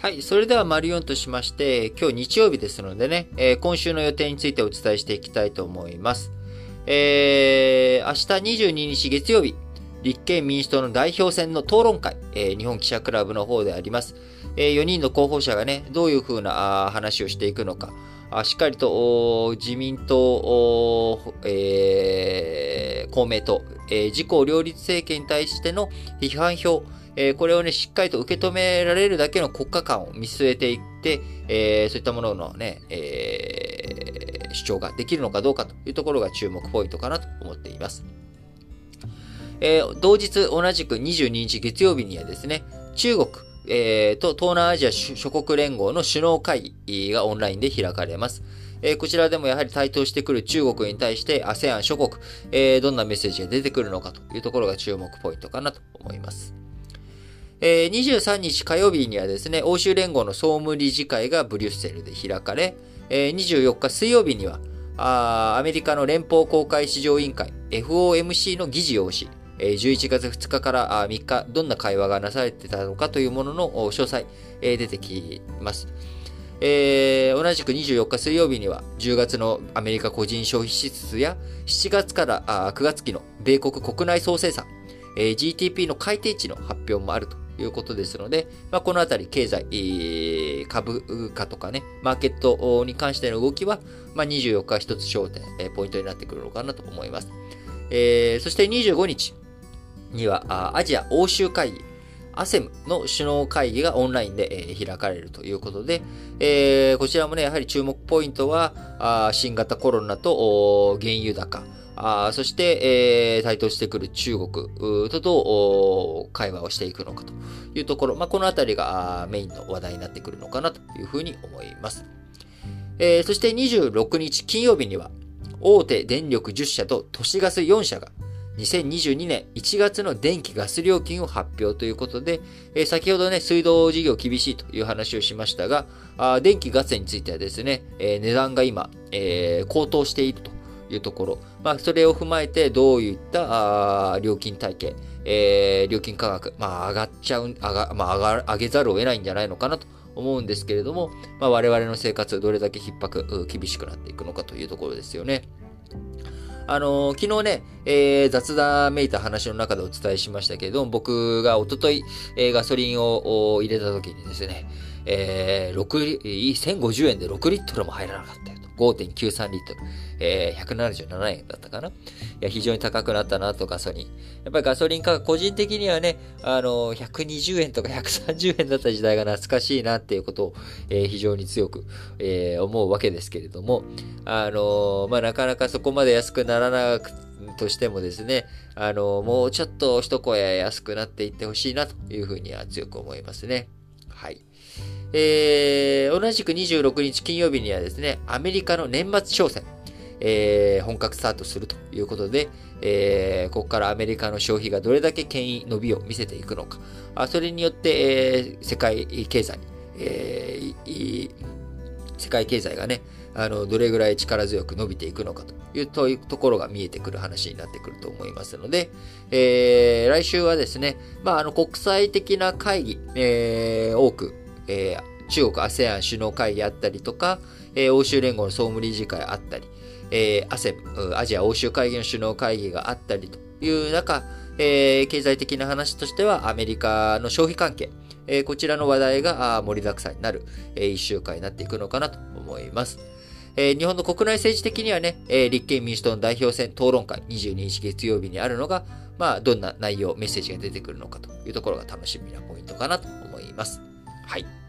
はい。それでは、マリオンとしまして、今日日曜日ですのでね、えー、今週の予定についてお伝えしていきたいと思います。えー、明日22日月曜日、立憲民主党の代表選の討論会、えー、日本記者クラブの方であります。えー、4人の候補者がね、どういうふうな話をしていくのか、しっかりと自民党、えー、公明党、えー、自公両立政権に対しての批判票、えー、これをね、しっかりと受け止められるだけの国家観を見据えていって、え、そういったもののね、え、主張ができるのかどうかというところが注目ポイントかなと思っています。え、同日同じく22日月曜日にはですね、中国、えー、と東南アジア諸国連合の首脳会議がオンラインで開かれます。えー、こちらでもやはり台頭してくる中国に対して ASEAN 諸国、えー、どんなメッセージが出てくるのかというところが注目ポイントかなと思います。えー、23日火曜日にはですね、欧州連合の総務理事会がブリュッセルで開かれ、えー、24日水曜日にはあアメリカの連邦公開市場委員会 FOMC の議事をし、11月2日から3日、どんな会話がなされてたのかというものの詳細、出てきます。えー、同じく24日水曜日には10月のアメリカ個人消費支出や7月からあ9月期の米国国内総生産、えー、GDP の改定値の発表もあるということですので、まあ、このあたり経済、えー、株価とかね、マーケットに関しての動きは、まあ、24日一つ焦点、えー、ポイントになってくるのかなと思います。えー、そして25日にはアジア欧州会議、ASEM の首脳会議がオンラインで、開かれるということで、えー、こちらもね、やはり注目ポイントは、新型コロナと原油高、あそして、えー、台頭してくる中国とどう会話をしていくのかというところ、まあ、このあたりがメインの話題になってくるのかなというふうに思います。えー、そして26日金曜日には、大手電力10社と都市ガス4社が、2022年1月の電気ガス料金を発表ということで、え、先ほどね、水道事業厳しいという話をしましたが、あ電気ガスについてはですね、え、値段が今、え、高騰しているというところ、まあ、それを踏まえてどういったあ料金体系、えー、料金価格、まあ、上がっちゃう、上が、まあ、上が、上げざるを得ないんじゃないのかなと思うんですけれども、まあ、我々の生活どれだけ逼迫、厳しくなっていくのかというところですよね。あのー、昨日ね、えー、雑談めいた話の中でお伝えしましたけれども、僕がおととい、えー、ガソリンを入れた時にですね、えー、6 1050円で6リットルも入らなかったよ。5.93リットル。えー、177円だったかないや、非常に高くなったなと、ガソリン。やっぱりガソリン価格、個人的にはね、あの、120円とか130円だった時代が懐かしいなっていうことを、えー、非常に強く、えー、思うわけですけれども、あのまあ、なかなかそこまで安くならなくとしてもですね、あのもうちょっと一声安くなっていってほしいなというふうには強く思いますね。はい。えー、同じく26日金曜日にはですね、アメリカの年末商戦、えー、本格スタートするということで、えー、ここからアメリカの消費がどれだけ権威伸びを見せていくのか、あそれによって、えー、世界経済、えー、世界経済がね、あの、どれぐらい力強く伸びていくのかというというところが見えてくる話になってくると思いますので、えー、来週はですね、まあ、あの、国際的な会議、えー、多く、えー、中国 ASEAN 首脳会議あったりとか、えー、欧州連合の総務理事会あったり、えー、ASEM、アジア欧州会議の首脳会議があったりという中、えー、経済的な話としてはアメリカの消費関係、えー、こちらの話題が盛りだくさんになる、えー、1週間になっていくのかなと思います。えー、日本の国内政治的にはね、えー、立憲民主党の代表選討論会22日月曜日にあるのが、まあ、どんな内容、メッセージが出てくるのかというところが楽しみなポイントかなと思います。はい。